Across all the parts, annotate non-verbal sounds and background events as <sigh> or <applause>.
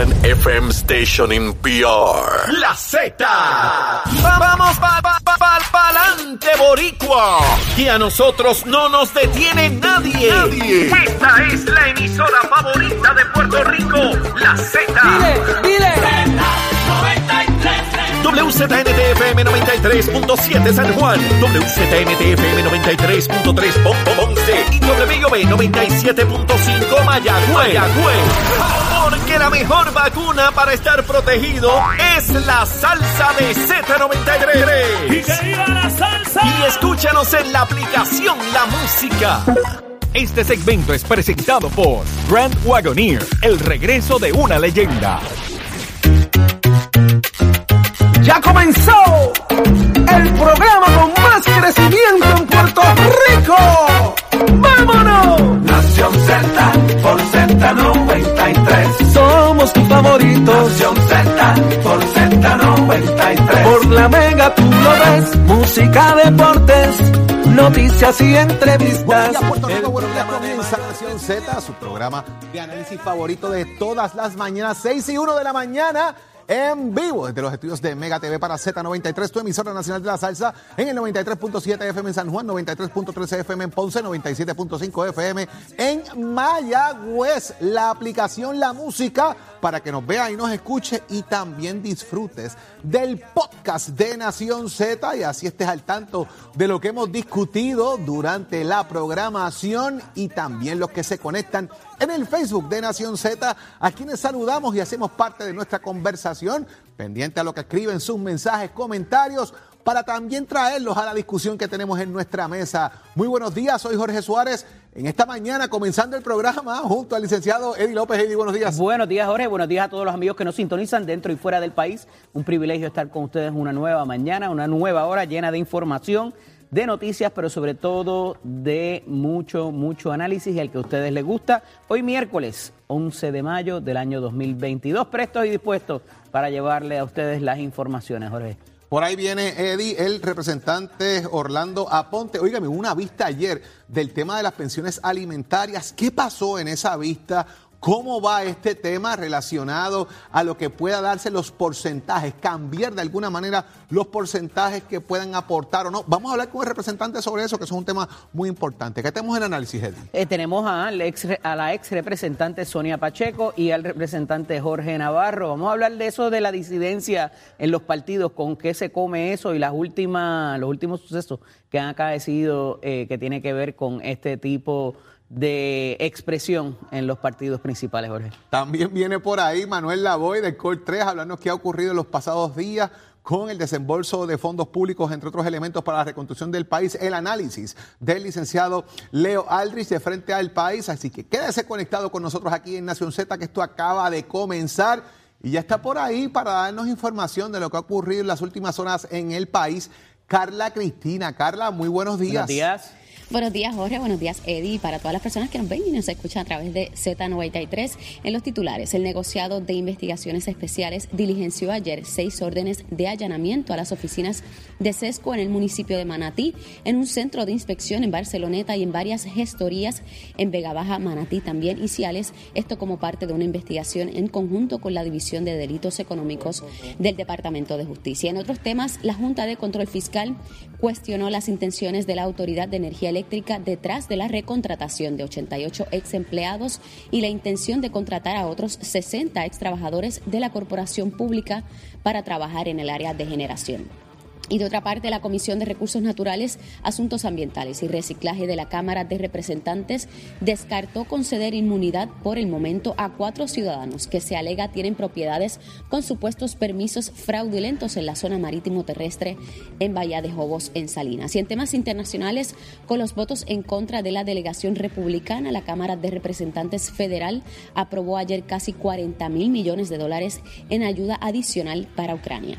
one FM station in PR. La Z. Vamos pa, pa, pa, pa, pa'lante, boricua. Que a nosotros no nos detiene nadie. Nadie. Esta es la emisora favorita de Puerto Rico. La Z. Dile, dile. WZNTFM 93.7 San Juan, WZNTFM 93.3 Pon- Pon- Ponce y WB 97.5 Mayagüez. Porque la mejor vacuna para estar protegido es la salsa de Z93. ¡Y que viva la salsa! Y escúchanos en la aplicación La Música. Este segmento es presentado por Grand Wagoneer, el regreso de una leyenda. Ya comenzó el programa con más crecimiento en Puerto Rico. ¡Vámonos! Nación Z por Z93. Somos tus favoritos. Nación Z por Z93. Por la mega tú lo ves. Música, deportes, noticias y entrevistas. Buenos días, Puerto Rico. Buenos días, comienza Nación Z, su programa de análisis favorito de todas las mañanas, 6 y 1 de la mañana. En vivo desde los estudios de Mega TV para Z93, tu emisora nacional de la salsa, en el 93.7 FM en San Juan, 93.13 FM en Ponce, 97.5 FM en Mayagüez. La aplicación La Música para que nos vea y nos escuche y también disfrutes del podcast de Nación Z y así estés al tanto de lo que hemos discutido durante la programación y también los que se conectan en el Facebook de Nación Z, a quienes saludamos y hacemos parte de nuestra conversación, pendiente a lo que escriben sus mensajes, comentarios, para también traerlos a la discusión que tenemos en nuestra mesa. Muy buenos días, soy Jorge Suárez. En esta mañana, comenzando el programa, junto al licenciado Eddie López. Eddie, buenos días. Buenos días, Jorge. Buenos días a todos los amigos que nos sintonizan dentro y fuera del país. Un privilegio estar con ustedes una nueva mañana, una nueva hora llena de información, de noticias, pero sobre todo de mucho, mucho análisis y al que a ustedes les gusta. Hoy miércoles 11 de mayo del año 2022, prestos y dispuestos para llevarle a ustedes las informaciones, Jorge. Por ahí viene Eddie, el representante Orlando Aponte. Óigame, una vista ayer del tema de las pensiones alimentarias. ¿Qué pasó en esa vista? ¿Cómo va este tema relacionado a lo que pueda darse los porcentajes? Cambiar de alguna manera los porcentajes que puedan aportar o no. Vamos a hablar con el representante sobre eso, que es un tema muy importante. ¿Qué tenemos en análisis, Eddie? Eh, tenemos a, la ex, a la ex representante Sonia Pacheco y al representante Jorge Navarro. Vamos a hablar de eso de la disidencia en los partidos, con qué se come eso y las últimas, los últimos sucesos que han acaecido eh, que tiene que ver con este tipo de expresión en los partidos principales, Jorge. También viene por ahí Manuel Lavoy del COR 3 hablarnos qué ha ocurrido en los pasados días con el desembolso de fondos públicos, entre otros elementos para la reconstrucción del país, el análisis del licenciado Leo Aldrich de Frente al País. Así que quédese conectado con nosotros aquí en Nación Z, que esto acaba de comenzar y ya está por ahí para darnos información de lo que ha ocurrido en las últimas horas en el país. Carla Cristina. Carla, muy buenos días. Buenos días. Buenos días, Jorge. Buenos días, Eddie. Para todas las personas que nos ven y nos escuchan a través de Z93, en los titulares, el negociado de investigaciones especiales diligenció ayer seis órdenes de allanamiento a las oficinas de SESCO en el municipio de Manatí, en un centro de inspección en Barceloneta y en varias gestorías en Vega Baja, Manatí también y Ciales. Esto como parte de una investigación en conjunto con la División de Delitos Económicos del Departamento de Justicia. En otros temas, la Junta de Control Fiscal cuestionó las intenciones de la Autoridad de Energía Eléctrica detrás de la recontratación de 88 ex empleados y la intención de contratar a otros 60 ex trabajadores de la corporación pública para trabajar en el área de generación. Y de otra parte, la Comisión de Recursos Naturales, Asuntos Ambientales y Reciclaje de la Cámara de Representantes descartó conceder inmunidad por el momento a cuatro ciudadanos que se alega tienen propiedades con supuestos permisos fraudulentos en la zona marítimo terrestre en Bahía de Jobos, en Salinas. Y en temas internacionales, con los votos en contra de la delegación republicana, la Cámara de Representantes Federal aprobó ayer casi 40 mil millones de dólares en ayuda adicional para Ucrania.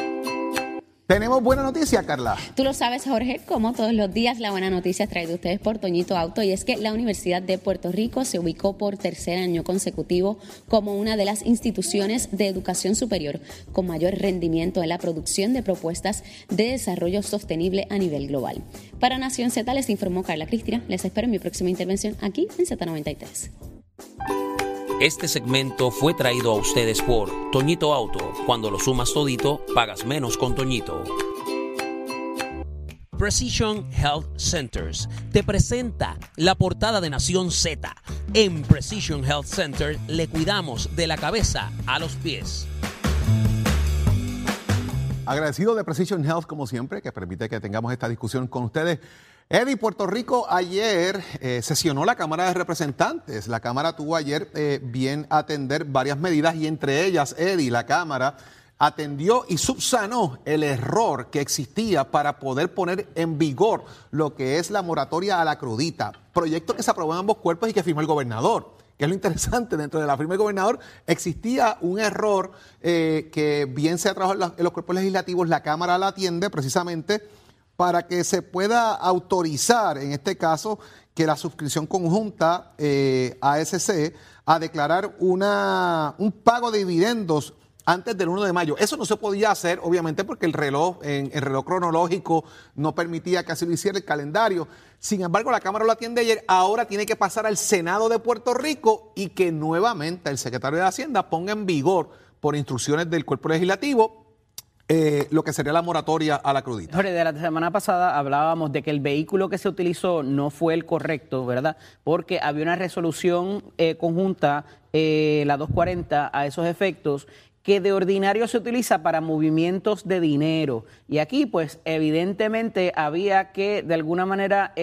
Tenemos buena noticia, Carla. Tú lo sabes, Jorge, como todos los días, la buena noticia es traída ustedes por Toñito Auto y es que la Universidad de Puerto Rico se ubicó por tercer año consecutivo como una de las instituciones de educación superior con mayor rendimiento en la producción de propuestas de desarrollo sostenible a nivel global. Para Nación Z les informó Carla Cristina. Les espero en mi próxima intervención aquí en Z93. Este segmento fue traído a ustedes por Toñito Auto. Cuando lo sumas todito, pagas menos con Toñito. Precision Health Centers te presenta la portada de Nación Z. En Precision Health Center le cuidamos de la cabeza a los pies. Agradecido de Precision Health, como siempre, que permite que tengamos esta discusión con ustedes. Eddie, Puerto Rico ayer eh, sesionó la Cámara de Representantes. La Cámara tuvo ayer eh, bien atender varias medidas y entre ellas, Eddie, la Cámara atendió y subsanó el error que existía para poder poner en vigor lo que es la moratoria a la crudita, proyecto que se aprobó en ambos cuerpos y que firmó el gobernador que es lo interesante, dentro de la firma del gobernador existía un error eh, que bien se ha trabajado en los cuerpos legislativos, la Cámara la atiende precisamente para que se pueda autorizar, en este caso, que la suscripción conjunta eh, ASC a declarar una, un pago de dividendos antes del 1 de mayo. Eso no se podía hacer, obviamente, porque el reloj, en, el reloj cronológico no permitía que así lo hiciera el calendario. Sin embargo, la Cámara lo atiende ayer, ahora tiene que pasar al Senado de Puerto Rico y que nuevamente el secretario de Hacienda ponga en vigor, por instrucciones del cuerpo legislativo, eh, lo que sería la moratoria a la crudita. Jorge, de la semana pasada hablábamos de que el vehículo que se utilizó no fue el correcto, ¿verdad? Porque había una resolución eh, conjunta, eh, la 240, a esos efectos, que de ordinario se utiliza para movimientos de dinero. Y aquí, pues, evidentemente había que, de alguna manera,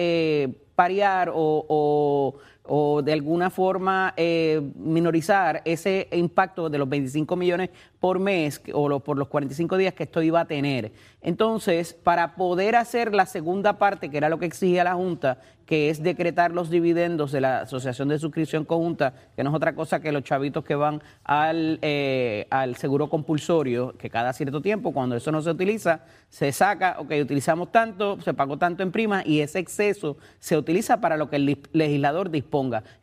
parear o o de alguna forma eh, minorizar ese impacto de los 25 millones por mes o por los 45 días que esto iba a tener. Entonces, para poder hacer la segunda parte, que era lo que exigía la Junta, que es decretar los dividendos de la Asociación de Suscripción Conjunta, que no es otra cosa que los chavitos que van al, eh, al seguro compulsorio, que cada cierto tiempo, cuando eso no se utiliza, se saca, ok, utilizamos tanto, se pagó tanto en prima y ese exceso se utiliza para lo que el legislador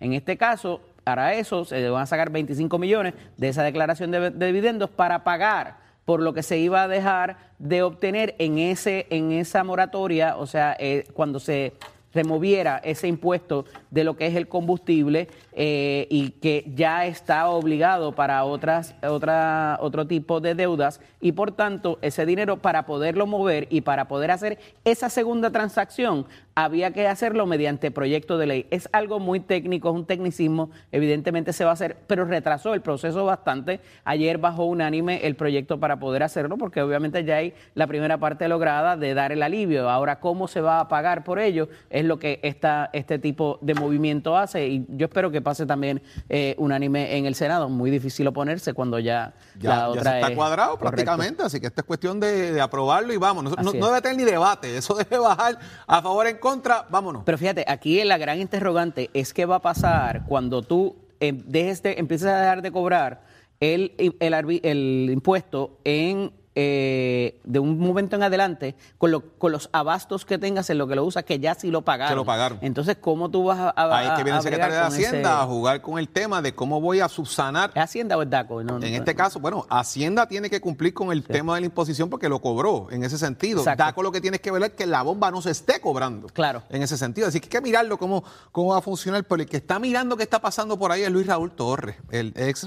En este caso, para eso se van a sacar 25 millones de esa declaración de, dividendos para pagar por lo que se iba a dejar de obtener en ese en esa moratoria, o sea, eh, cuando se removiera ese impuesto de lo que es el combustible eh, y que ya está obligado para otras, otra, otro tipo de deudas y por tanto ese dinero para poderlo mover y para poder hacer esa segunda transacción había que hacerlo mediante proyecto de ley. Es algo muy técnico, es un tecnicismo, evidentemente se va a hacer, pero retrasó el proceso bastante. Ayer bajó unánime el proyecto para poder hacerlo, porque obviamente ya hay la primera parte lograda de dar el alivio. Ahora, ¿cómo se va a pagar por ello? Es lo que esta, este tipo de movimiento hace y yo espero que pase también eh, unánime en el Senado. Muy difícil oponerse cuando ya, la otra está cuadrado prácticamente, así que esta es cuestión de, aprobarlo y vamos. No, debe tener ni debate, eso debe bajar a favor en contra, vámonos. Pero fíjate, aquí la gran interrogante es qué va a pasar cuando tú eh, dejes de, empieces a dejar de cobrar el, el, el impuesto en eh, de un momento en adelante con, con, los abastos que tengas en lo que lo usas, que ya sí lo pagaron. lo pagaron. Entonces, ¿cómo tú vas a. Ahí es que viene el secretario de Hacienda a jugar con el tema de cómo voy a subsanar. ¿Es Hacienda o es DACO? en este caso, bueno, Hacienda tiene que cumplir con el tema de la imposición porque lo cobró en ese sentido. DACO lo que tienes que ver es que la bomba no se esté cobrando. Claro. En ese sentido. Así que hay que mirarlo cómo, cómo va a funcionar. Pero el que está mirando qué está pasando por ahí es Luis Raúl Torres, el ex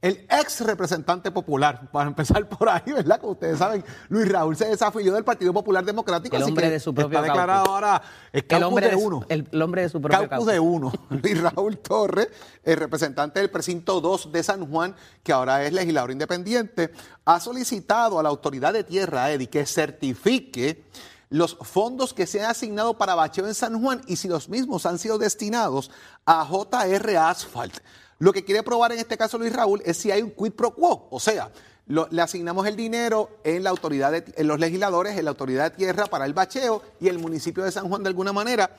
el ex representante popular, para empezar por ahí, ¿verdad? Como ustedes saben, Luis Raúl se desafilió del Partido Popular Democrático. El hombre de su propio Está declarado ahora el, hombre de, uno. El, hombre de su propio caucus. de uno. <laughs> Luis Raúl Torres, el representante del precinto 2 de San Juan, que ahora es legislador independiente, ha solicitado a la autoridad de tierra, Eddie, que certifique los fondos que se han asignado para bacheo en San Juan y si los mismos han sido destinados a JR Asphalt. Lo que quiere probar en este caso Luis Raúl es si hay un quid pro quo, o sea, le asignamos el dinero en la autoridad en los legisladores, en la autoridad de tierra para el bacheo y el municipio de San Juan de alguna manera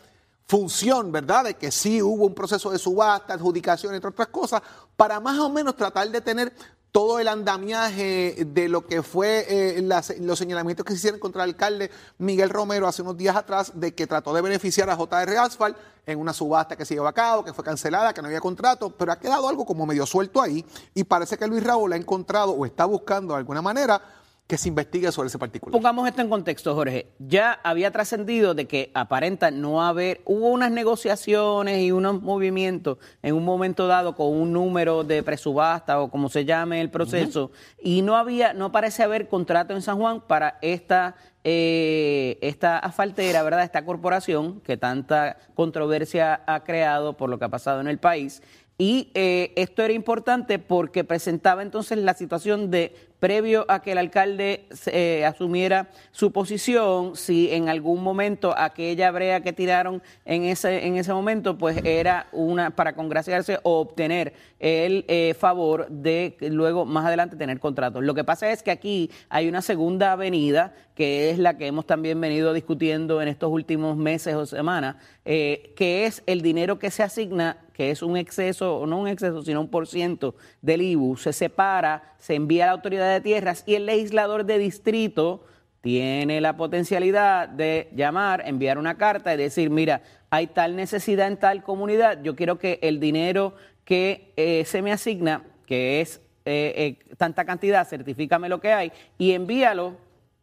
función, ¿verdad? De que sí hubo un proceso de subasta, adjudicación, entre otras cosas, para más o menos tratar de tener todo el andamiaje de lo que fue eh, las- los señalamientos que se hicieron contra el alcalde Miguel Romero hace unos días atrás de que trató de beneficiar a JR Asphalt en una subasta que se llevó a cabo, que fue cancelada, que no había contrato, pero ha quedado algo como medio suelto ahí y parece que Luis Raúl ha encontrado o está buscando de alguna manera que se investigue sobre ese particular. Pongamos esto en contexto, Jorge. Ya había trascendido de que aparenta no haber, hubo unas negociaciones y unos movimientos en un momento dado con un número de presubasta o como se llame el proceso, y no había, no parece haber contrato en San Juan para esta eh, esta asfaltera, ¿verdad? Esta corporación que tanta controversia ha creado por lo que ha pasado en el país. Y eh, esto era importante porque presentaba entonces la situación de, previo a que el alcalde eh, asumiera su posición, si en algún momento aquella brea que tiraron en ese, en ese momento, pues era una para congraciarse o obtener el eh, favor de luego más adelante tener contratos. Lo que pasa es que aquí hay una segunda avenida, que es la que hemos también venido discutiendo en estos últimos meses o semanas, eh, que es el dinero que se asigna que es un exceso, no un exceso, sino un por ciento del IBU, se separa, se envía a la autoridad de tierras y el legislador de distrito tiene la potencialidad de llamar, enviar una carta y decir, mira, hay tal necesidad en tal comunidad, yo quiero que el dinero que eh, se me asigna, que es eh, eh, tanta cantidad, certifícame lo que hay y envíalo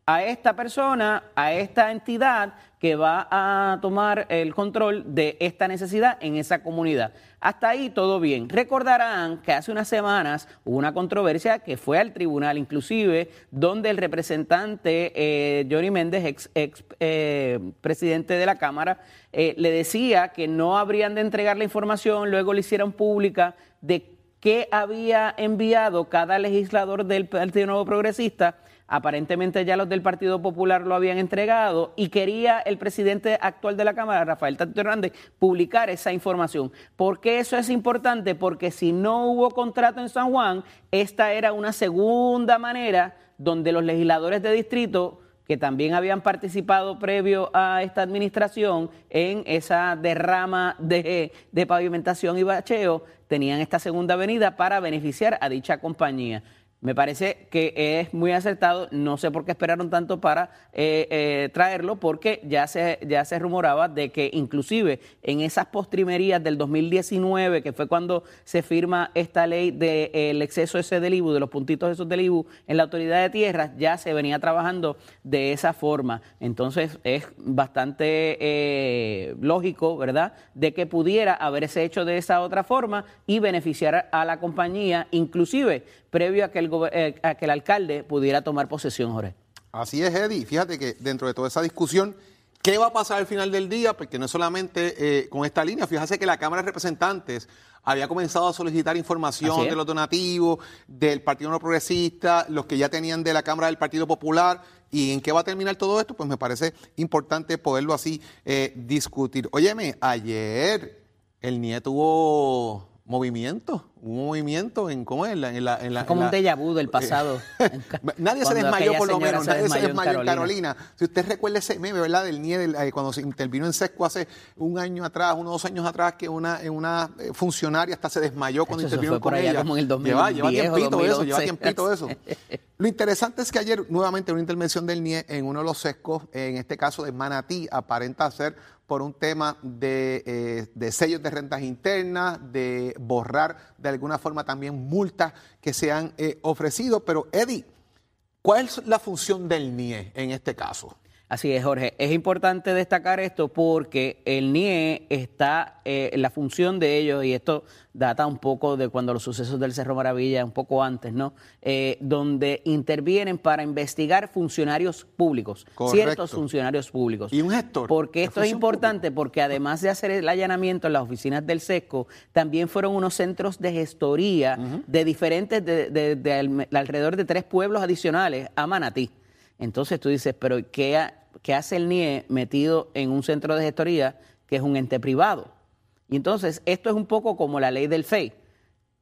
a esta persona, a esta entidad que va a tomar el control de esta necesidad en esa comunidad. Hasta ahí todo bien. Recordarán que hace unas semanas hubo una controversia que fue al tribunal, inclusive, donde el representante eh, Johnny Méndez, ex, ex, eh, presidente de la Cámara, eh, le decía que no habrían de entregar la información, luego le hicieron pública de qué había enviado cada legislador del Partido Nuevo Progresista Aparentemente ya los del Partido Popular lo habían entregado y quería el presidente actual de la Cámara, Rafael Tato Hernández, publicar esa información. ¿Por qué eso es importante? Porque si no hubo contrato en San Juan, esta era una segunda manera donde los legisladores de distrito que también habían participado previo a esta administración en esa derrama de, de pavimentación y bacheo, tenían esta segunda avenida para beneficiar a dicha compañía. Me parece que es muy acertado, no sé por qué esperaron tanto para eh, eh, traerlo, porque ya se, ya se rumoraba de que inclusive en esas postrimerías del 2019, que fue cuando se firma esta ley del exceso ese del IBU, de los puntitos esos del IBU en la autoridad de tierras, ya se venía trabajando de esa forma. Entonces es bastante eh, lógico, ¿verdad?, de que pudiera haberse hecho de esa otra forma y beneficiar a la compañía, inclusive previo a que el, eh, a que el alcalde pudiera tomar posesión, Jorge. Así es, Eddie. Fíjate que dentro de toda esa discusión, ¿qué va a pasar al final del día? Porque no es solamente eh, con esta línea. Fíjate que la Cámara de Representantes había comenzado a solicitar información de los donativos, del Partido No Progresista, los que ya tenían de la Cámara del Partido Popular. ¿Y en qué va a terminar todo esto? Pues me parece importante poderlo así eh, discutir. Óyeme, ayer el nieto tuvo movimiento, un movimiento en cómo es en la, en la, en la como en un déjà vu del pasado. <laughs> Nadie se desmayó por lo menos, se nadie se desmayó en Carolina. Carolina. Si usted recuerda ese meme, ¿verdad? Del NIE, del- eh, cuando se intervino en SESCO hace un año atrás, unos dos años atrás, que una, eh, una eh, funcionaria hasta se desmayó cuando intervino con allá ella. como en el 2010 lleva, lleva tiempito eso, lleva 2011. tiempito eso. <laughs> Lo interesante es que ayer, nuevamente, una intervención del NIE en uno de los SESCOs, en este caso de Manatí, aparenta ser por un tema de, eh, de sellos de rentas internas, de borrar de alguna forma también multas que se han eh, ofrecido. Pero, Eddie, ¿cuál es la función del NIE en este caso? Así es, Jorge. Es importante destacar esto porque el NIE está, eh, la función de ellos, y esto data un poco de cuando los sucesos del Cerro Maravilla, un poco antes, ¿no? Eh, donde intervienen para investigar funcionarios públicos, Correcto. ciertos funcionarios públicos. Y un gestor. Porque de esto es importante porque además de hacer el allanamiento en las oficinas del SESCO, también fueron unos centros de gestoría de diferentes, de, de- de al- alrededor de tres pueblos adicionales a Manatí. Entonces tú dices, pero ¿qué, qué hace el NIE metido en un centro de gestoría que es un ente privado? Y entonces esto es un poco como la ley del FEI.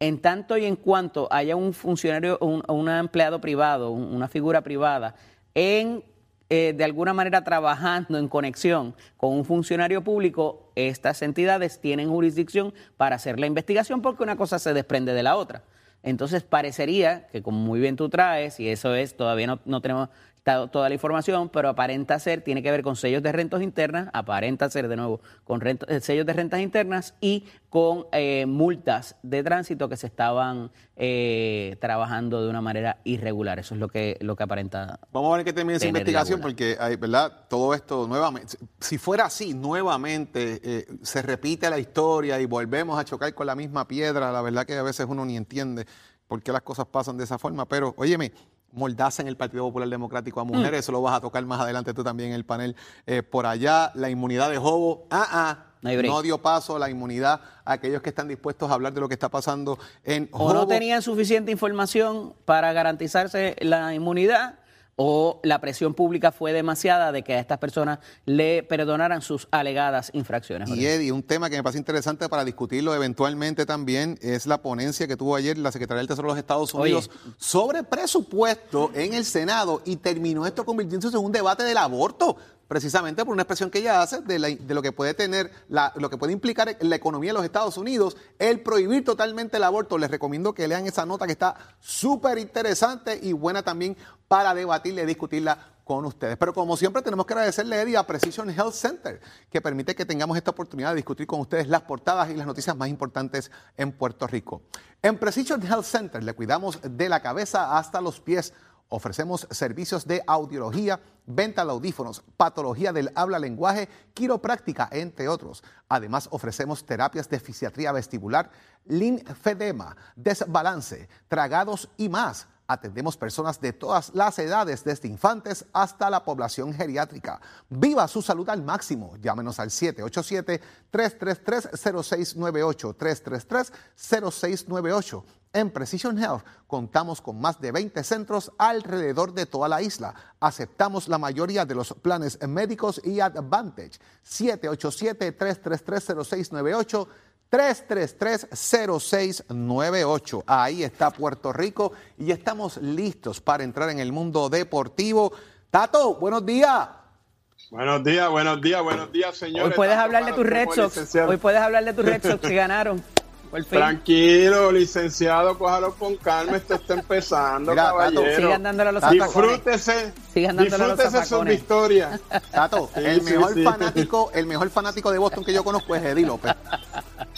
En tanto y en cuanto haya un funcionario, un, un empleado privado, un- una figura privada, en eh, de alguna manera trabajando en conexión con un funcionario público, estas entidades tienen jurisdicción para hacer la investigación porque una cosa se desprende de la otra. Entonces parecería que como muy bien tú traes, y eso es, todavía no tenemos toda la información, pero aparenta ser, tiene que ver con sellos de rentas internas, aparenta ser de nuevo con eh, sellos de rentas internas y con eh, multas de tránsito que se estaban eh, trabajando de una manera irregular. Eso es lo que, lo que aparenta. Vamos a ver que termine esa investigación porque, hay, ¿verdad? Todo esto nuevamente, si fuera así, nuevamente eh, se repite la historia y volvemos a chocar con la misma piedra, la verdad que a veces uno ni entiende por qué las cosas pasan de esa forma, pero óyeme, mordaza en el Partido Popular Democrático a mujeres, eso lo vas a tocar más adelante tú también en el panel. Eh, por allá, la inmunidad de Jobo, ah, ah, No dio paso la inmunidad a aquellos que están dispuestos a hablar de lo que está pasando en O no Jobo. tenían suficiente información para garantizarse la inmunidad o la presión pública fue demasiada de que a estas personas le perdonaran sus alegadas infracciones. Y Eddie, un tema que me parece interesante para discutirlo eventualmente también es la ponencia que tuvo ayer la Secretaría del Tesoro de los Estados Oye. Unidos sobre presupuesto en el Senado y terminó esto convirtiéndose en un debate del aborto, precisamente por una expresión que ella hace de, lo que puede tener, lo que puede implicar la economía de los Estados Unidos, el prohibir totalmente el aborto. Les recomiendo que lean esa nota que está súper interesante y buena también para debatirla y discutirla con ustedes. Pero como siempre tenemos que agradecerle Eddie a Precision Health Center, que permite que tengamos esta oportunidad de discutir con ustedes las portadas y las noticias más importantes en Puerto Rico. En Precision Health Center le cuidamos de la cabeza hasta los pies. Ofrecemos servicios de audiología, venta de audífonos, patología del habla-lenguaje, quiropráctica, entre otros. Además, ofrecemos terapias de fisiatría vestibular, linfedema, desbalance, tragados y más. Atendemos personas de todas las edades, desde infantes hasta la población geriátrica. Viva su salud al máximo. Llámenos al 787-333-0698. 333-0698. En Precision Health contamos con más de 20 centros alrededor de toda la isla. Aceptamos la mayoría de los planes médicos y Advantage. 787-333-0698. 333-0698. Ahí está Puerto Rico y estamos listos para entrar en el mundo deportivo. Tato, buenos días. Buenos días, buenos días, buenos días, señores. Hoy puedes hablar de tus Red Sox. licenciado. Hoy puedes hablar de tus Red Sox que ganaron. Por fin. Tranquilo, licenciado, cójalo con calma, esto está empezando, Mira, Tato, caballero. sigan dándole a los Disfrútese, Sigan dándole a los disfrútese sus zafacones. victorias. Tato, Sí, el sí, mejor sí. fanático, el mejor fanático de Boston que yo conozco es Eddie López.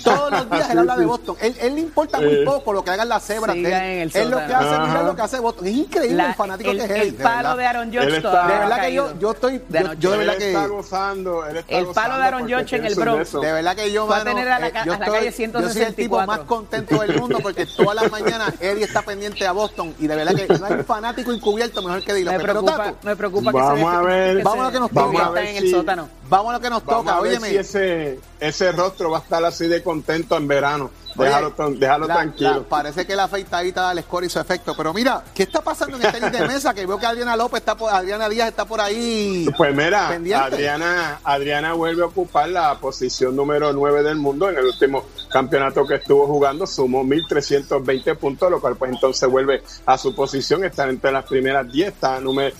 Todos los días él Sí, habla de. Boston. Él, él le importa muy Eh. poco lo que hagan las cebras. él. el Él lo que hace, mira lo que hace Boston. Es increíble La- el fanático el, que es el él. de palo verdad. de Aaron Él está- todavía De verdad que yo, yo estoy, De yo, yo de verdad él está que, gozando, él está El palo gozando de Aaron Judge en el sus Bronx. de verdad que yo, Fue a tener a la eh, a calle yo soy el tipo 164. más contento del mundo porque todas las mañanas Eddie está pendiente a Boston y de verdad que no hay un fanático encubierto mejor que Eddie Me. Pero, preocupa, Tato, me preocupa que Vamos se a ver. que Vamos a lo que nos Vamos a diviertan ver en el sótano. Vamos a lo que nos Vamos toca. a ver Óyeme, si ese, ese rostro va a estar así de contento en verano. Oye, Déjalo, tan- déjalo la- tranquilo. la- parece que la afeitadita da el score y su efecto. Pero mira, ¿qué está pasando en el tenis de mesa? Que veo que Adriana López está por, Adriana Díaz está por ahí. Pues mira, pendiente. Adriana, Adriana vuelve a ocupar la posición número 9 del mundo en el último campeonato que estuvo jugando, sumó 1.320 puntos, lo cual pues entonces vuelve a su posición, está entre las primeras 10, está número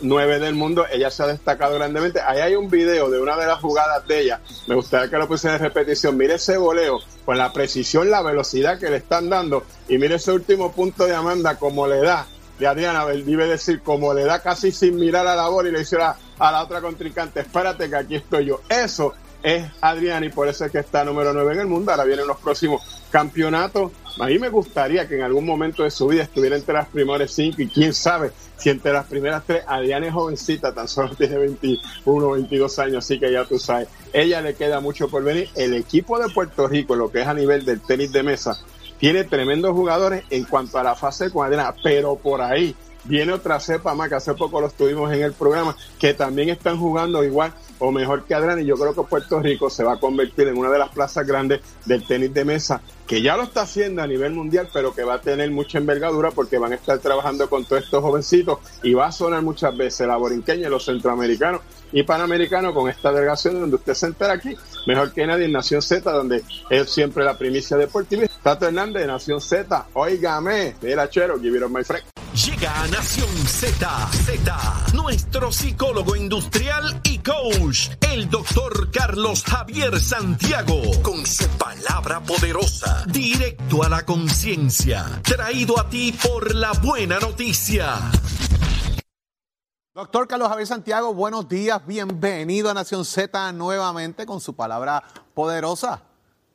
9 del mundo, ella se ha destacado grandemente. Ahí hay un video de una de las jugadas de ella, me gustaría que lo pusiera en repetición, mire ese voleo, con la precisión, la velocidad que le están dando, y mire ese último punto de Amanda, como le da de Adriana, debe decir, como le da casi sin mirar a la bola y le dice a la otra contrincante, espérate que aquí estoy yo. Eso es Adriana y por eso es que está número 9 en el mundo. Ahora vienen los próximos campeonatos. A mí me gustaría que en algún momento de su vida estuviera entre las primeras 5 y quién sabe si entre las primeras 3. Adriana es jovencita, tan solo tiene 21, 22 años, así que ya tú sabes. Ella le queda mucho por venir. El equipo de Puerto Rico, lo que es a nivel del tenis de mesa, tiene tremendos jugadores en cuanto a la fase con Adriana, pero por ahí viene otra cepa más que hace poco los tuvimos en el programa, que también están jugando igual o mejor que Adriana y yo creo que Puerto Rico se va a convertir en una de las plazas grandes del tenis de mesa, que ya lo está haciendo a nivel mundial, pero que va a tener mucha envergadura porque van a estar trabajando con todos estos jovencitos y va a sonar muchas veces la borinqueña, los centroamericanos y panamericanos con esta delegación donde usted se entera aquí, mejor que nadie en Nación Z, donde es siempre la primicia deportiva. Tato Hernández de Nación Z, óigame, mira chero, give it my friend. Llega a Nación Z, Z, nuestro psicólogo industrial y coach, el doctor Carlos Javier Santiago, con su palabra poderosa, directo a la conciencia, traído a ti por la buena noticia. Doctor Carlos Javier Santiago, buenos días, bienvenido a Nación Z nuevamente con su palabra poderosa.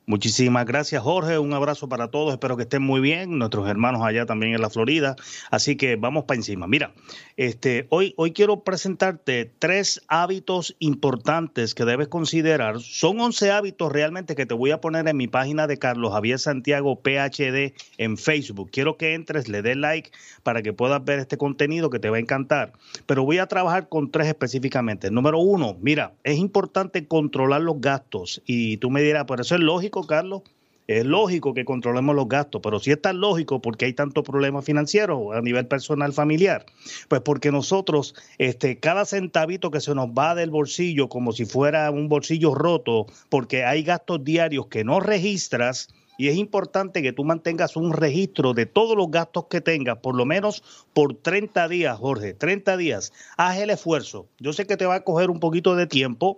Muchísimas gracias, Jorge. Un abrazo para todos. Espero que estén muy bien. Nuestros hermanos allá también en la Florida. Así que vamos para encima. Mira, este, hoy, hoy quiero presentarte tres hábitos importantes que debes considerar. Son 11 hábitos realmente que te voy a poner en mi página de Carlos Javier Santiago PhD en Facebook. Quiero que entres, le des like para que puedas ver este contenido que te va a encantar. Pero voy a trabajar con tres específicamente. Número uno, mira, es importante controlar los gastos. Y tú me dirás, por eso es lógico, Carlos. Es lógico que controlemos los gastos, pero si es tan lógico, porque hay tantos problemas financieros a nivel personal familiar? Pues porque nosotros, este, cada centavito que se nos va del bolsillo, como si fuera un bolsillo roto, porque hay gastos diarios que no registras, y es importante que tú mantengas un registro de todos los gastos que tengas, por lo menos por 30 días, Jorge, 30 días. Haz el esfuerzo. Yo sé que te va a coger un poquito de tiempo,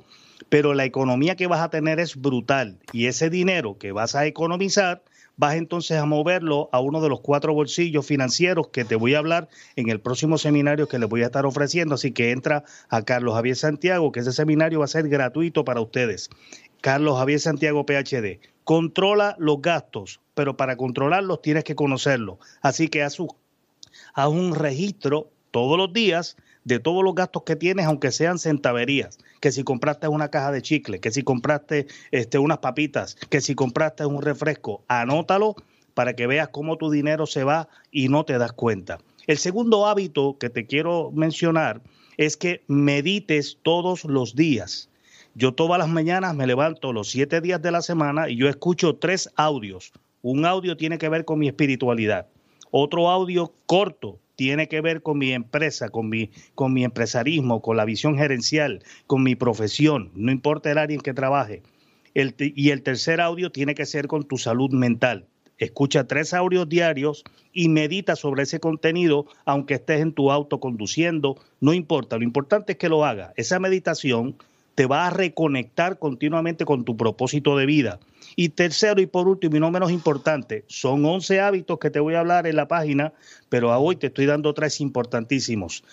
pero la economía que vas a tener es brutal y ese dinero que vas a economizar vas entonces a moverlo a uno de los cuatro bolsillos financieros que te voy a hablar en el próximo seminario que les voy a estar ofreciendo. Así que entra a Carlos Javier Santiago, que ese seminario va a ser gratuito para ustedes. Carlos Javier Santiago PhD. Controla los gastos, pero para controlarlos tienes que conocerlos. Así que haz, haz un registro todos los días de todos los gastos que tienes, aunque sean centaverías, que si compraste una caja de chicle, que si compraste este, unas papitas, que si compraste un refresco, anótalo para que veas cómo tu dinero se va y no te das cuenta. El segundo hábito que te quiero mencionar es que medites todos los días. Yo todas las mañanas me levanto los siete días de la semana y yo escucho tres audios. Un audio tiene que ver con mi espiritualidad. Otro audio corto tiene que ver con mi empresa, con mi, con mi empresarismo, con la visión gerencial, con mi profesión, no importa el área en que trabaje. El, y el tercer audio tiene que ser con tu salud mental. Escucha tres audios diarios y medita sobre ese contenido, aunque estés en tu auto conduciendo, no importa. Lo importante es que lo hagas. Esa meditación te va a reconectar continuamente con tu propósito de vida. Y tercero y por último y no menos importante, son 11 hábitos que te voy a hablar en la página, pero a hoy te estoy dando tres importantísimos.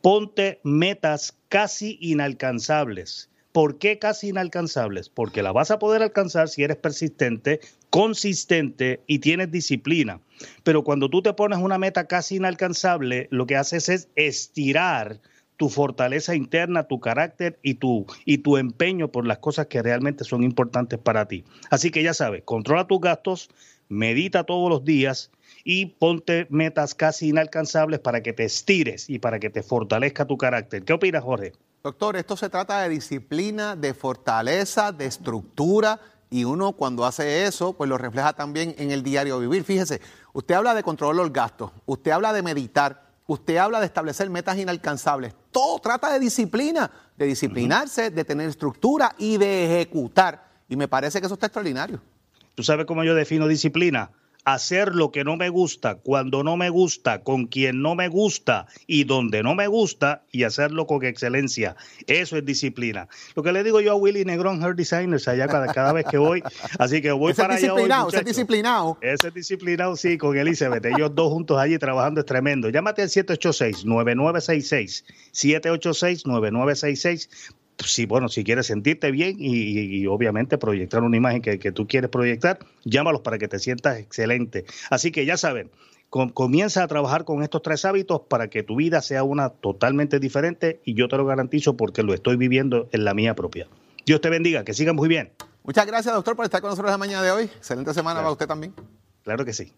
Ponte metas casi inalcanzables. ¿Por qué casi inalcanzables? Porque la vas a poder alcanzar si eres persistente, consistente y tienes disciplina. Pero cuando tú te pones una meta casi inalcanzable, lo que haces es estirar tu fortaleza interna, tu carácter y tu, y tu empeño por las cosas que realmente son importantes para ti. Así que ya sabes, controla tus gastos, medita todos los días y ponte metas casi inalcanzables para que te estires y para que te fortalezca tu carácter. ¿Qué opinas, Jorge? Doctor, esto se trata de disciplina, de fortaleza, de estructura y uno cuando hace eso, pues lo refleja también en el diario vivir. Fíjese, usted habla de controlar los gastos, usted habla de meditar, usted habla de establecer metas inalcanzables. Todo trata de disciplina, de disciplinarse, de tener estructura y de ejecutar. Y me parece que eso está extraordinario. ¿Tú sabes cómo yo defino disciplina? Hacer lo que no me gusta, cuando no me gusta, con quien no me gusta y donde no me gusta y hacerlo con excelencia. Eso es disciplina. Lo que le digo yo a Willy Negrón, Her Designers, allá cada, cada vez que voy. Así que voy para allá. Disciplinado, ese es disciplinado. Ese es disciplinado, sí, con Elizabeth. Ellos dos juntos allí trabajando es tremendo. Llámate al 786-9966. 786-9966 si bueno, si quieres sentirte bien y, obviamente proyectar una imagen que, tú quieres proyectar, llámalos para que te sientas excelente. Así que ya saben, comienza a trabajar con estos tres hábitos para que tu vida sea una totalmente diferente y yo te lo garantizo porque lo estoy viviendo en la mía propia. Dios te bendiga, que sigan muy bien. Muchas gracias, doctor, por estar con nosotros la mañana de hoy. Excelente semana para usted también. Claro que sí.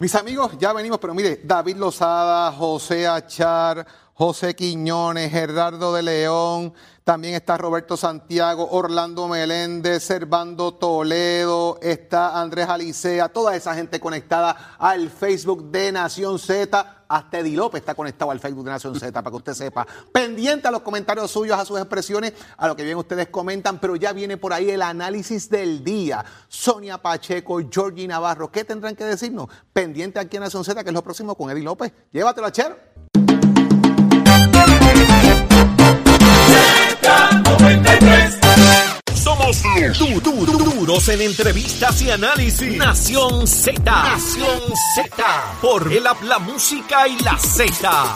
Mis amigos, ya venimos, pero mire, David Lozada, José Achar, José Quiñones, Gerardo de León, también está Roberto Santiago, Orlando Meléndez, Servando Toledo, está Andrés Alicea, toda esa gente conectada al Facebook de Nación Z. Hasta Eddie López está conectado al Facebook de Nación Z, para que usted sepa. Pendiente a los comentarios suyos, a sus expresiones, a lo que bien ustedes comentan, pero ya viene por ahí el análisis del día. Sonia Pacheco, Georgie Navarro, ¿qué tendrán que decirnos? Pendiente aquí en Nación Z, que es lo próximo con Eddie López. Llévatelo a Cher. Somos du- du- du- duros en entrevistas y análisis. Nación Z. Nación Z. Por el app, la música y la Z.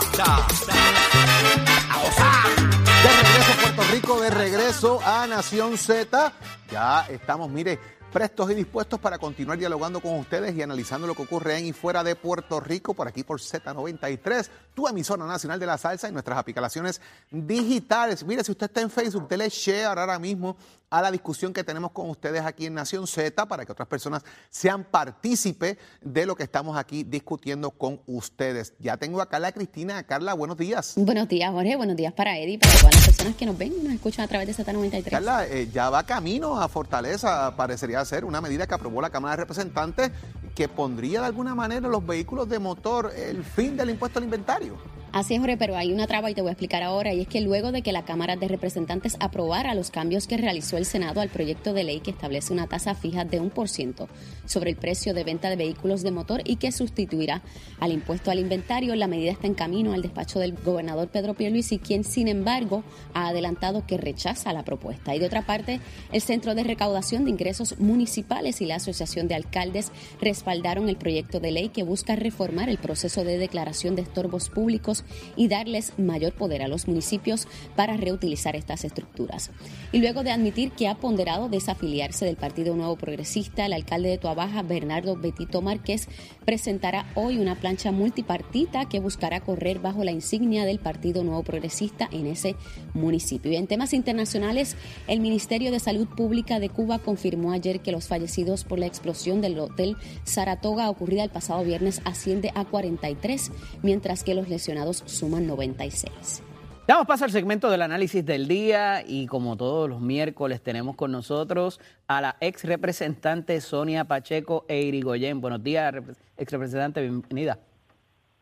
De regreso a Puerto Rico, de regreso a Nación Z. Ya estamos, mire, prestos y dispuestos para continuar dialogando con ustedes y analizando lo que ocurre en y fuera de Puerto Rico, por aquí por Z93, tu emisora nacional de la salsa y nuestras aplicaciones digitales. Mire, si usted está en Facebook, dele share ahora mismo a la discusión que tenemos con ustedes aquí en Nación Z para que otras personas sean partícipe de lo que estamos aquí discutiendo con ustedes. Ya tengo a Carla Cristina. Carla, buenos días. Buenos días, Jorge. Buenos días para Eddie, para todas las personas que nos ven y nos escuchan a través de Z93. Carla, eh, ya va camino a Fortaleza, parecería ser una medida que aprobó la Cámara de Representantes que pondría de alguna manera los vehículos de motor el fin del impuesto al inventario. Así es, Jorge, pero hay una traba y te voy a explicar ahora, y es que luego de que la Cámara de Representantes aprobara los cambios que realizó el Senado al proyecto de ley que establece una tasa fija de un por ciento sobre el precio de venta de vehículos de motor y que sustituirá al impuesto al inventario, la medida está en camino al despacho del gobernador Pedro Pierluisi, quien, sin embargo, ha adelantado que rechaza la propuesta. Y de otra parte, el Centro de Recaudación de Ingresos Municipales y la Asociación de Alcaldes respaldaron el proyecto de ley que busca reformar el proceso de declaración de estorbos públicos y darles mayor poder a los municipios para reutilizar estas estructuras. Y luego de admitir que ha ponderado desafiliarse del Partido Nuevo Progresista, el alcalde de Tuabaja, Bernardo Betito Márquez, presentará hoy una plancha multipartita que buscará correr bajo la insignia del Partido Nuevo Progresista en ese municipio. En temas internacionales, el Ministerio de Salud Pública de Cuba confirmó ayer que los fallecidos por la explosión del hotel Saratoga ocurrida el pasado viernes asciende a 43, mientras que los lesionados suman 96. Damos paso al segmento del análisis del día y como todos los miércoles tenemos con nosotros a la ex representante Sonia Pacheco e Irigoyen. Buenos días, ex representante, bienvenida.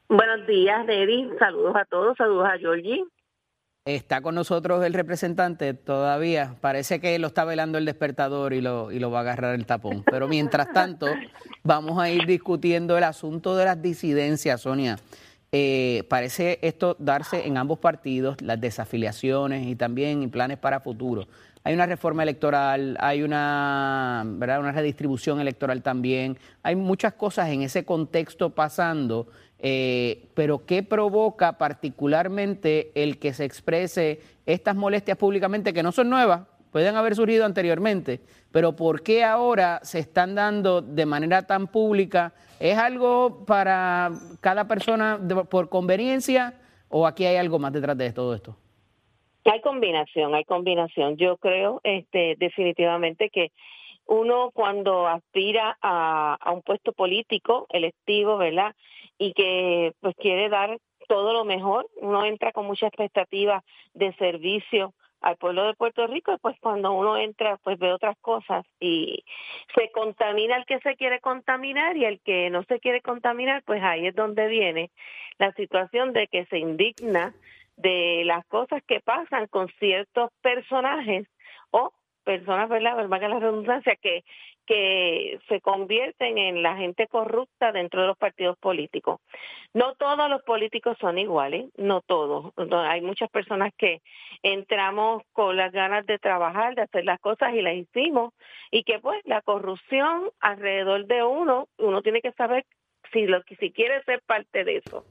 Buenos días, Debbie. Saludos a todos. Saludos a Georgie. Está con nosotros el representante todavía. Parece que lo está velando el despertador y lo, y lo va a agarrar el tapón. Pero mientras tanto, vamos a ir discutiendo el asunto de las disidencias, Sonia. Eh, parece esto darse en ambos partidos, las desafiliaciones y también planes para futuro. Hay una reforma electoral, hay una, ¿verdad? una redistribución electoral también, hay muchas cosas en ese contexto pasando, eh, pero ¿qué provoca particularmente el que se exprese estas molestias públicamente que no son nuevas? Pueden haber surgido anteriormente, pero ¿por qué ahora se están dando de manera tan pública? ¿Es algo para cada persona por conveniencia o aquí hay algo más detrás de todo esto? Hay combinación, hay combinación. Yo creo este, definitivamente que uno cuando aspira a, a un puesto político, electivo, ¿verdad? Y que pues quiere dar todo lo mejor, uno entra con mucha expectativa de servicio al pueblo de Puerto Rico y pues cuando uno entra pues ve otras cosas y se contamina el que se quiere contaminar y el que no se quiere contaminar pues ahí es donde viene la situación de que se indigna de las cosas que pasan con ciertos personajes o personas, ¿verdad? Valga la redundancia, que, que se convierten en la gente corrupta dentro de los partidos políticos. No todos los políticos son iguales, no todos. Hay muchas personas que entramos con las ganas de trabajar, de hacer las cosas y las hicimos, y que pues la corrupción alrededor de uno, uno tiene que saber si lo si quiere ser parte de eso.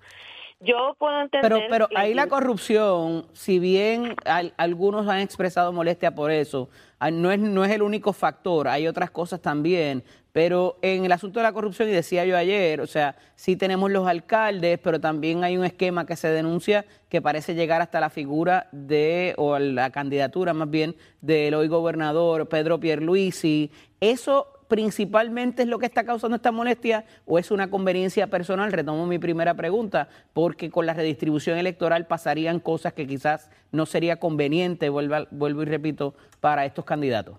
Yo puedo entender Pero, pero que- ahí la corrupción, si bien al- algunos han expresado molestia por eso, ah, no es, no es el único factor, hay otras cosas también. Pero en el asunto de la corrupción, y decía yo ayer, o sea, sí tenemos los alcaldes, pero también hay un esquema que se denuncia que parece llegar hasta la figura de, o la candidatura más bien, del hoy gobernador Pedro Pierluisi. Eso principalmente es lo que está causando esta molestia o es una conveniencia personal? Retomo mi primera pregunta, porque con la redistribución electoral pasarían cosas que quizás no sería conveniente, vuelvo, vuelvo y repito, para estos candidatos.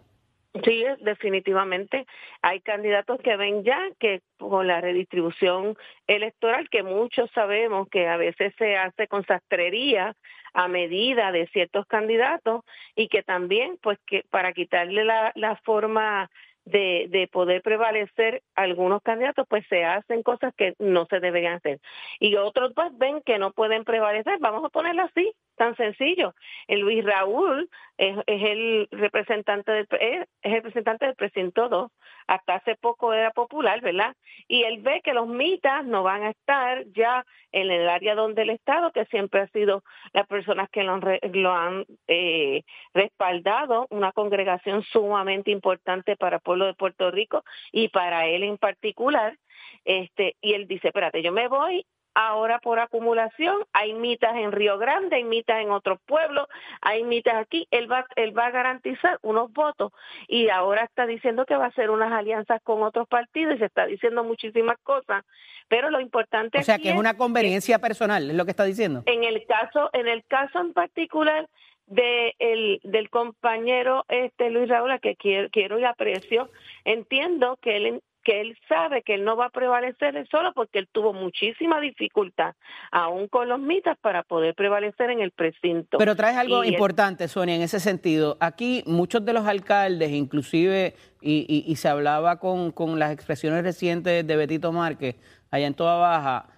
Sí, definitivamente. Hay candidatos que ven ya que con la redistribución electoral, que muchos sabemos que a veces se hace con sastrería a medida de ciertos candidatos y que también, pues, que para quitarle la, la forma de, de poder prevalecer algunos candidatos, pues se hacen cosas que no se deberían hacer. Y otros pues ven que no pueden prevalecer, vamos a ponerlo así, tan sencillo. El Luis Raúl es, es el representante del es, el representante del presidente 2, hasta hace poco era popular, ¿verdad? Y él ve que los mitas no van a estar ya en el área donde el Estado, que siempre ha sido las personas que lo han, lo han eh, respaldado, una congregación sumamente importante para el pueblo de Puerto Rico y para él en particular, este, y él dice, espérate, yo me voy ahora por acumulación, hay mitas en Río Grande, hay mitas en otros pueblos, hay mitas aquí, él va, él va a garantizar unos votos y ahora está diciendo que va a hacer unas alianzas con otros partidos y se está diciendo muchísimas cosas, pero lo importante o sea que es una conveniencia personal, es lo que está diciendo. En el caso, en el caso en particular de el, del compañero este Luis Raúl, que quiero, quiero y aprecio, entiendo que él que él sabe que él no va a prevalecer él solo porque él tuvo muchísima dificultad, aún con los mitas, para poder prevalecer en el precinto. Pero traes algo importante, Sonia, en ese sentido. Aquí muchos de los alcaldes, inclusive, y, y, se hablaba con, con, las expresiones recientes de Betito Márquez, allá en Toda Baja,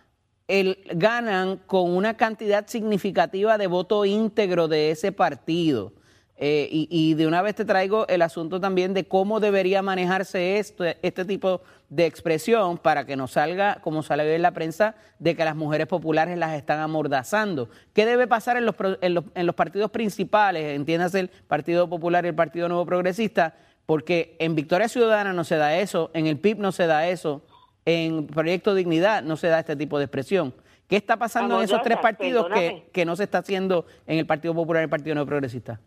el, ganan con una cantidad significativa de voto íntegro de ese partido. Eh, y, de una vez te traigo el asunto también de cómo debería manejarse esto, este tipo de expresión para que no salga, como sale en la prensa, de que las mujeres populares las están amordazando. ¿Qué debe pasar en los, en los, en los partidos principales, entiéndase el Partido Popular y el Partido Nuevo Progresista? Porque en Victoria Ciudadana no se da eso, en el PIB no se da eso, en Proyecto Dignidad no se da este tipo de expresión. ¿Qué está pasando en esos tres partidos que, que no se está haciendo en el Partido Popular y el Partido Nuevo Progresista?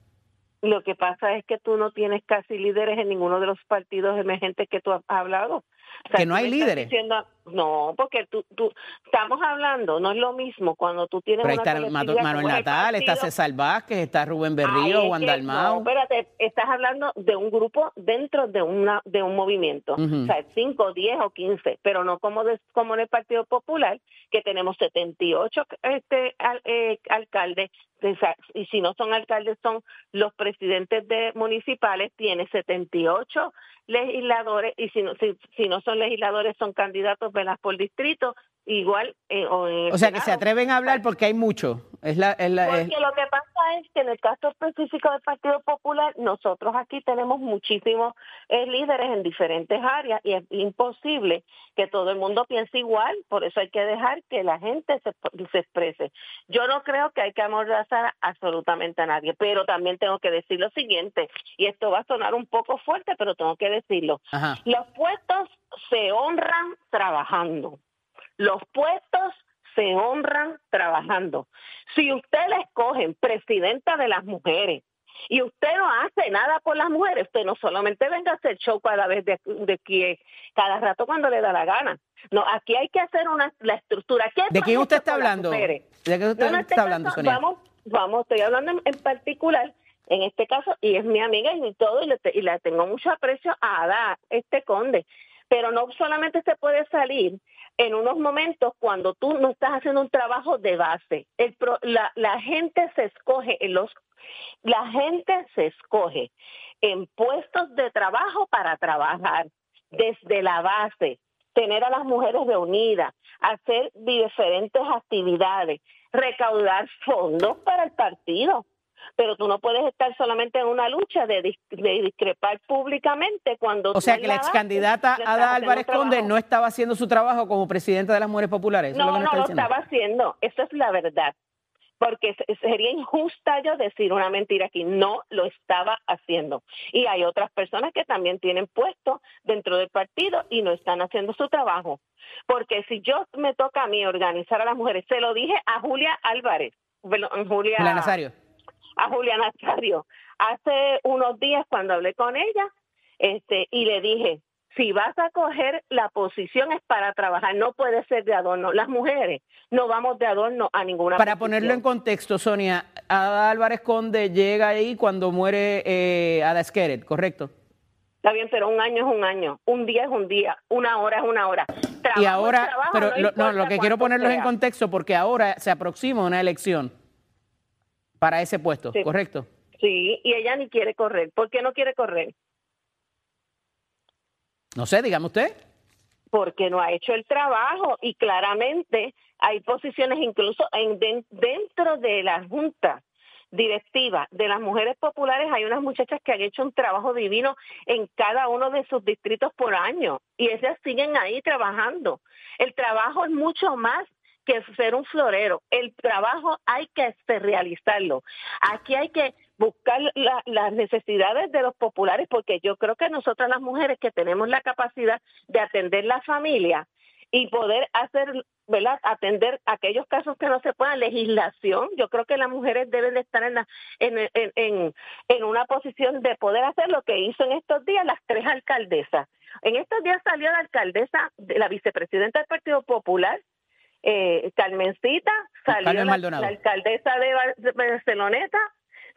Lo que pasa es que tú no tienes casi líderes en ninguno de los partidos emergentes que tú has hablado. que no hay líderes. No, porque tú, tú, estamos hablando, no es lo mismo cuando tú tienes Pero está Manuel Natal, está César Vázquez, está Rubén Berrío, Juan Dalmau. No, espérate, estás hablando de un grupo dentro de una de un movimiento, o sea, 5, 10 o 15, pero no como de, como en el Partido Popular, que tenemos 78 este, eh, alcaldes, y si no son alcaldes son los presidentes de municipales, tiene 78 legisladores y si no, si, si no son legisladores son candidatos velas por distrito, igual eh, o, sea que se atreven a hablar porque hay mucho. Es la, es la, porque lo que pasa es que en el caso específico del Partido Popular, nosotros aquí tenemos muchísimos eh, líderes en diferentes áreas y es imposible que todo el mundo piense igual, por eso hay que dejar que la gente se, se exprese. Yo no creo que hay que amordazar absolutamente a nadie, pero también tengo que decir lo siguiente, y esto va a sonar un poco fuerte, pero tengo que decirlo. Los puestos se honran trabajando. Los puestos se honran trabajando. Si usted la escogen presidenta de las mujeres y usted no hace nada por las mujeres, usted no solamente venga a hacer show cada vez de, de que cada rato cuando le da la gana. No, aquí hay que hacer una la estructura. ¿De quién usted está hablando? ¿De qué usted está este hablando, Sonia? Vamos, vamos, estoy hablando en, particular en este caso, y es mi amiga y todo, y le, y le tengo mucho aprecio a Ada, este conde, pero no solamente se puede salir en unos momentos cuando tú no estás haciendo un trabajo de base. La gente se escoge en los la gente se escoge en puestos de trabajo para trabajar desde la base, tener a las mujeres reunidas, hacer diferentes actividades, recaudar fondos para el partido pero tú no puedes estar solamente en una lucha de, discrepar públicamente cuando... O sea que la ex candidata Ada Álvarez Conde no estaba haciendo su trabajo como presidenta de las mujeres populares. no, no lo estaba haciendo, eso es la verdad. Porque sería injusta yo decir una mentira aquí, no lo estaba haciendo. Y hay otras personas que también tienen puesto dentro del partido y no están haciendo su trabajo. Porque si yo me toca a mí organizar a las mujeres, se lo dije a Julia Álvarez, Julia, Julia Nazario a Juliana Nazario hace unos días cuando hablé con ella este y le dije si vas a coger la posición es para trabajar, no puede ser de adorno. Las mujeres no vamos de adorno a ninguna Para ponerlo en contexto, Sonia, Ada Álvarez Conde llega ahí cuando muere eh, Ada Esqueret, ¿correcto? Está bien, pero un año es un año, un día es un día, una hora es una hora. y ahora, pero no, lo, que quiero ponerlo en contexto porque ahora se aproxima una elección para ese puesto, ¿correcto? Sí, y ella ni quiere correr. ¿Por qué no quiere correr? No sé, dígame usted. Porque no ha hecho el trabajo y claramente hay posiciones incluso en, dentro de la Junta directiva de las mujeres populares hay unas muchachas que han hecho un trabajo divino en cada uno de sus distritos por año y ellas siguen ahí trabajando. El trabajo es mucho más que ser un florero. El trabajo hay que realizarlo. Aquí hay que buscar las necesidades de los populares, porque yo creo que nosotras las mujeres que tenemos la capacidad de atender la familia y poder hacer, ¿verdad? Atender aquellos casos que no se puedan, legislación. Yo creo que las mujeres deben de estar en, la, en, en, en, en una posición de poder hacer lo que hizo en estos días las tres alcaldesas. En estos días salió la alcaldesa, la vicepresidenta del Partido Popular, eh, Carmencita, salió la, alcaldesa de Barceloneta,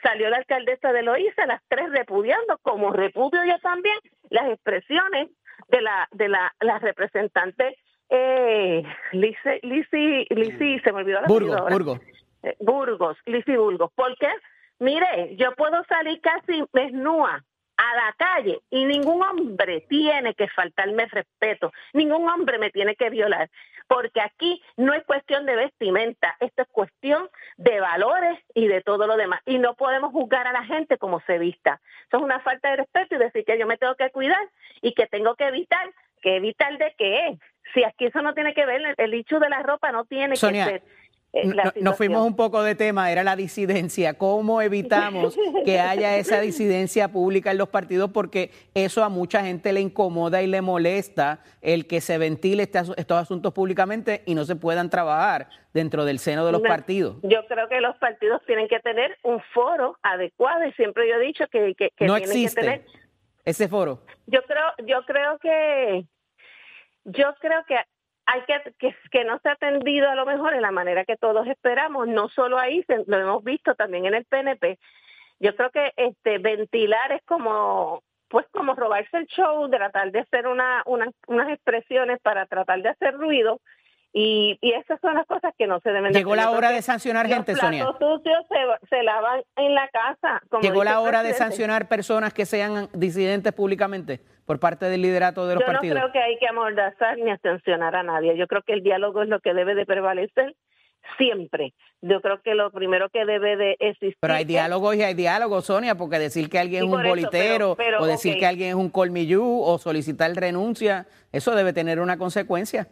salió la alcaldesa de Loíza, las tres repudiando, como repudio yo también, las expresiones de la de la, la representante eh, Lisi, Lisi, se me olvidó la Burgos, Burgos. Eh, Burgos, Lisi Burgos. Porque, mire, yo puedo salir casi desnuda a la calle y ningún hombre tiene que faltarme respeto, ningún hombre me tiene que violar, porque aquí no es cuestión de vestimenta, esto es cuestión de valores y de todo lo demás. Y no podemos juzgar a la gente como se vista. Eso es una falta de respeto y decir que yo me tengo que cuidar y que tengo que evitar, que evitar de qué Si aquí eso no tiene que ver, el hecho de la ropa no tiene que ser eh, nos fuimos un poco de tema, era la disidencia. ¿Cómo evitamos <laughs> que haya esa disidencia pública en los partidos? Porque eso a mucha gente le incomoda y le molesta el que se ventile este estos asuntos públicamente y no se puedan trabajar dentro del seno de los partidos. Yo creo que los partidos tienen que tener un foro adecuado y siempre yo he dicho que, que, no tienen existe que tener ese foro. Yo creo, yo creo que yo creo que hay que, que, no se ha atendido a lo mejor en la manera que todos esperamos, no solo ahí, lo hemos visto también en el PNP. Yo creo que este ventilar es como pues como robarse el show, tratar de hacer una, unas expresiones para tratar de hacer ruido y, y esas son las cosas que no se deben Llegó la hora de sancionar gente, Sonia. Los sucios se, se, lavan en la casa. Llegó la hora de sancionar personas que sean disidentes públicamente por parte del liderato de los partidos? Yo no creo que hay que amordazar ni sancionar a nadie. Yo creo que el diálogo es lo que debe de prevalecer siempre. Yo creo que lo primero que debe de existir. Pero hay diálogos y hay diálogos, Sonia, porque decir que alguien es un bolitero, o decir que alguien es un colmillú, o solicitar renuncia, eso debe tener una consecuencia.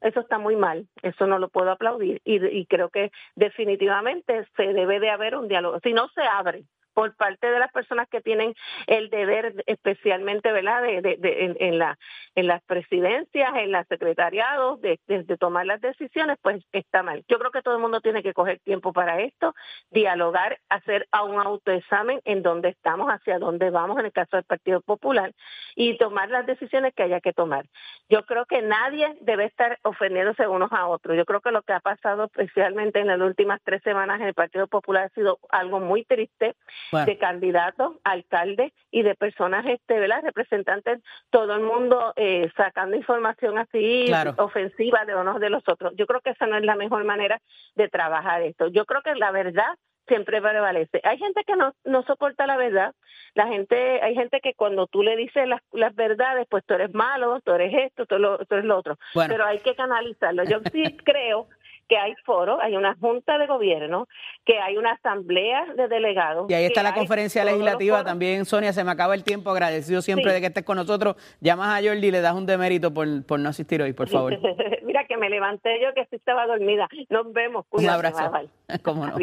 Eso está muy mal, eso no lo puedo aplaudir y, y creo que definitivamente se debe de haber un diálogo. Si no se abre, por parte de las personas que tienen el deber especialmente verdad de, en, la en las presidencias en las secretariados de, de, tomar las decisiones pues está mal. Yo creo que todo el mundo tiene que coger tiempo para esto dialogar hacer un autoexamen en dónde estamos hacia dónde vamos en el caso del Partido Popular y tomar las decisiones que haya que tomar. Yo creo que nadie debe estar ofendiéndose unos a otros. Yo creo que lo que ha pasado especialmente en las últimas tres semanas en el Partido Popular ha sido algo muy triste de candidatos, alcaldes y de personas, este, ¿verdad? Representantes, todo el mundo eh, sacando información así ofensiva de unos de los otros. Yo creo que esa no es la mejor manera de trabajar esto. Yo creo que la verdad siempre prevalece. Hay gente que no, no soporta la verdad. La gente, hay gente que cuando tú le dices las, las verdades, pues tú eres malo, tú eres esto, tú, lo, tú eres lo otro. Pero hay que canalizarlo. Yo sí <laughs> creo que hay foro, hay una junta de gobierno, que hay una asamblea de delegados. Y ahí está la conferencia legislativa también, Sonia, se me acaba el tiempo, agradecido siempre de que estés con nosotros. Llamas a Jordi y le das un demérito por, por no asistir hoy, por favor. <laughs> Mira que me levanté yo que sí estaba dormida. Nos vemos. un abrazo. <laughs> ¿Cómo no?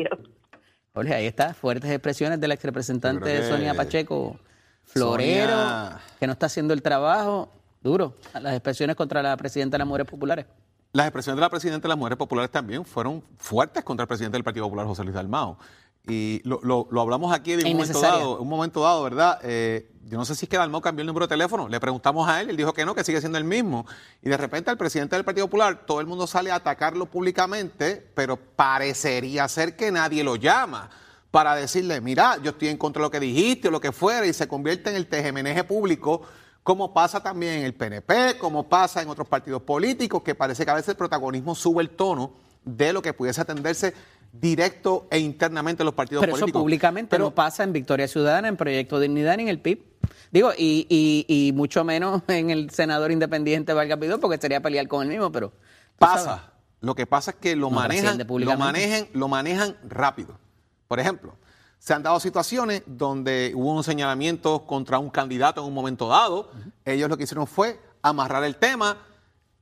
Jorge, ahí está, fuertes expresiones del ex representante Sonia Pacheco, florero, que no está haciendo el trabajo, duro, las expresiones contra la presidenta de las Mujeres Populares. Las expresiones de la presidenta de las Mujeres Populares también fueron fuertes contra el presidente del Partido Popular, José Luis Dalmao. y lo, lo- lo hablamos aquí de un momento dado, un momento dado, ¿verdad? Eh, yo no sé si es que Dalmau cambió el número de teléfono. Le preguntamos a él, él dijo que no, que sigue siendo el mismo. Y de repente al presidente del Partido Popular, todo el mundo sale a atacarlo públicamente, pero parecería ser que nadie lo llama para decirle, mira, yo estoy en contra de lo que dijiste o lo que fuera, y se convierte en el tejemeneje público, como pasa también en el PNP, como pasa en otros partidos políticos, que parece que a veces el protagonismo sube el tono de lo que pudiese atenderse directo e internamente en los partidos Pero eso políticos. públicamente no pasa en Victoria Ciudadana, en Proyecto Dignidad ni en el PIB. Digo, y, y, y mucho menos <laughs> en el senador independiente Vargas Vidal, porque sería pelear con él mismo, pero... Pasa. sabes. Lo que pasa es que lo No manejan, lo manejan, lo manejan rápido. Por ejemplo, se han dado situaciones donde hubo un señalamiento contra un candidato en un momento dado. Ellos lo que hicieron fue amarrar el tema.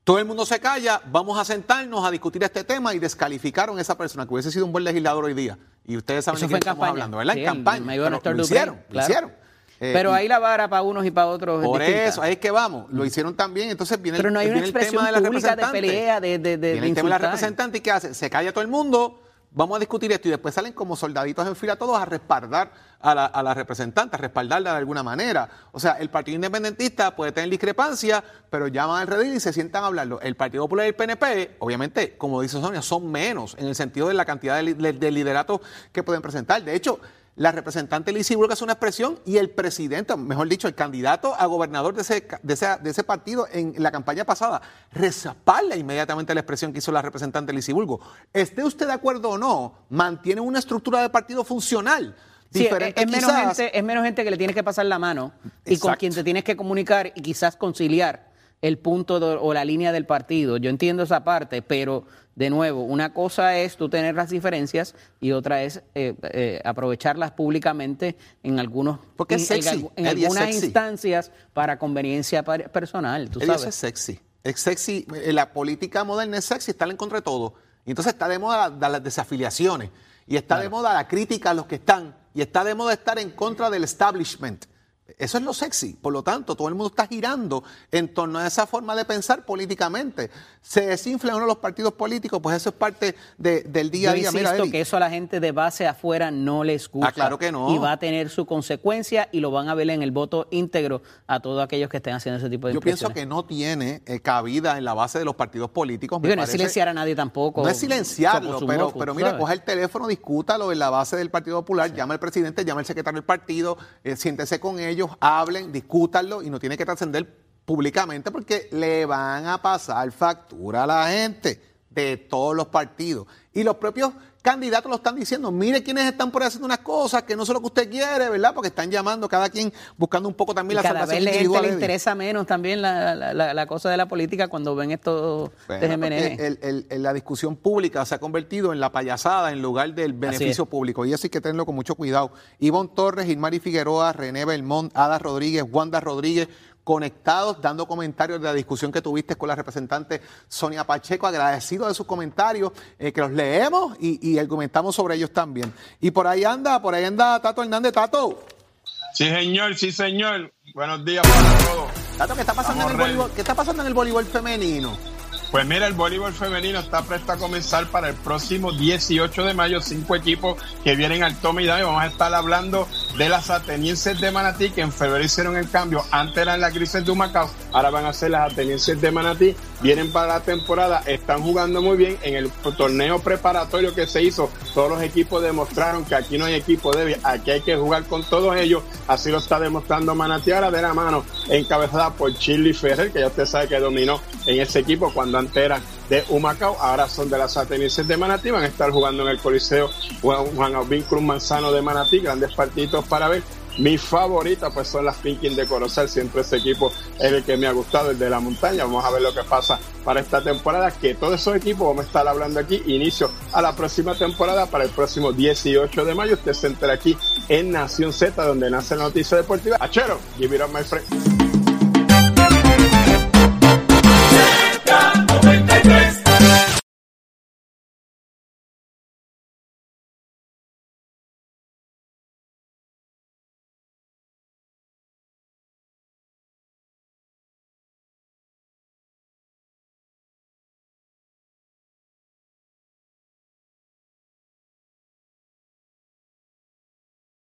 Todo el mundo se calla, vamos a sentarnos a discutir este tema y descalificaron a esa persona que hubiese sido un buen legislador hoy día. Y ustedes saben Eso de en estamos campaña. hablando, ¿verdad? Sí, en campaña. Pero lo hicieron, lo hicieron. Eh, Pero ahí la vara para unos y para otros por eso, ahí es que vamos. Lo hicieron también. Entonces viene, Pero el, no hay una el tema de la de representante. pelea, de- de- de- Viene de el tema de la representante y ¿qué hace? Se calla todo el mundo, vamos a discutir esto y después salen como soldaditos en fila todos a respaldar a la, a la representante, a respaldarla de alguna manera. O sea, el Partido Independentista puede tener discrepancia, pero llaman al redil y se sientan a hablarlo. El Partido Popular y el PNP, obviamente, como dice Sonia, son menos en el sentido de la cantidad de, de lideratos que pueden presentar. De hecho, la representante Lizzie Burke hace una expresión y el presidente, mejor dicho, el candidato a gobernador de ese, de ese, de ese partido en la campaña pasada, respalda inmediatamente la expresión que hizo la representante Lizzie Burgo. Esté usted de acuerdo o no, mantiene una estructura de partido funcional. Sí, diferente es, menos gente, es menos gente que le tienes que pasar la mano y con quien te tienes que comunicar y quizás conciliar el punto de- o la línea del partido. Yo entiendo esa parte, pero de nuevo, una cosa es tú tener las diferencias y otra es eh, eh, aprovecharlas públicamente en algunos Porque es en- es algunas sexy. instancias para conveniencia personal, tú sabes. es sexy. Es sexy. eh, La política moderna es sexy, está en contra de todo. Y entonces está de moda la- las desafiliaciones. Y está de moda la crítica a los que están. Y está de moda estar en contra del establishment. Eso es lo sexy. Por lo tanto, todo el mundo está girando en torno a esa forma de pensar políticamente. Se desinfla uno de los partidos políticos, pues eso es parte de- del día a día. insisto Mira, que eso a la gente de base afuera no les gusta. Ah, claro que no. Y va a tener su consecuencia y lo van a ver en el voto íntegro a todos aquellos que estén haciendo ese tipo de yo pienso que no tiene eh, cabida en la base de los partidos políticos. Digo, no es silenciar a nadie tampoco. No es silenciarlo, pero, pero mira, ¿sabes? coge el teléfono, discútalo en la base del Partido Popular, llama al presidente, llama al secretario del partido, eh, siéntese con ellos, hablen, discútanlo y no tiene que trascender públicamente porque le van a pasar factura a la gente de todos los partidos. Y los propios candidatos lo están diciendo, mire quiénes están por ahí haciendo unas cosas que no son lo que usted quiere, ¿verdad? Porque están llamando cada quien buscando un poco Y también la cada vez salvación gente individual. le interesa menos también la, la- la- la cosa de la política cuando ven estos Bueno, porque el- el- el- la discusión pública se ha convertido en la payasada en lugar del beneficio público. Y hay que tenerlo con mucho cuidado. Ivonne Torres, Ilmari Figueroa, René Belmont, Ada Rodríguez, Wanda Rodríguez, conectados, dando comentarios de la discusión que tuviste con la representante Sonia Pacheco. Agradecido de sus comentarios, eh, que los leemos y, y argumentamos sobre ellos también. Y por ahí anda, por ahí anda Tato Hernández. Tato. Sí, señor, sí, señor. Buenos días para todos. Tato, ¿qué está pasando, en el, voleibol, ¿qué está pasando en el voleibol femenino? Pues mira, el voleibol femenino está presto a comenzar para el próximo 18 de mayo. Cinco equipos que vienen al tome y. Vamos a estar hablando de las atenienses de Manatí, que en febrero hicieron el cambio. Antes eran las grises de Humacao, ahora van a ser las atenienses de Manatí. Vienen para la temporada, están jugando muy bien. En el torneo preparatorio que se hizo, todos los equipos demostraron que aquí no hay equipo débil, aquí hay que jugar con todos ellos. Así lo está demostrando Manatí ahora de la mano, encabezada por Chili Ferrer, que ya usted sabe que dominó en ese equipo cuando antes eran de Humacao, ahora son de las atenienses de Manatí, van a estar jugando en el Coliseo Juan Albín Cruz Manzano de Manatí, grandes partidos para ver. Mi favorita pues son las Pinkin de Corozal, siempre ese equipo es el que me ha gustado, el de la montaña. Vamos a ver lo que pasa para esta temporada, que todos esos equipos vamos a estar hablando aquí, inicio a la próxima temporada para el próximo 18 de mayo. Usted se entera aquí en Nación Z, donde nace la noticia deportiva. Achero, give it up my friend.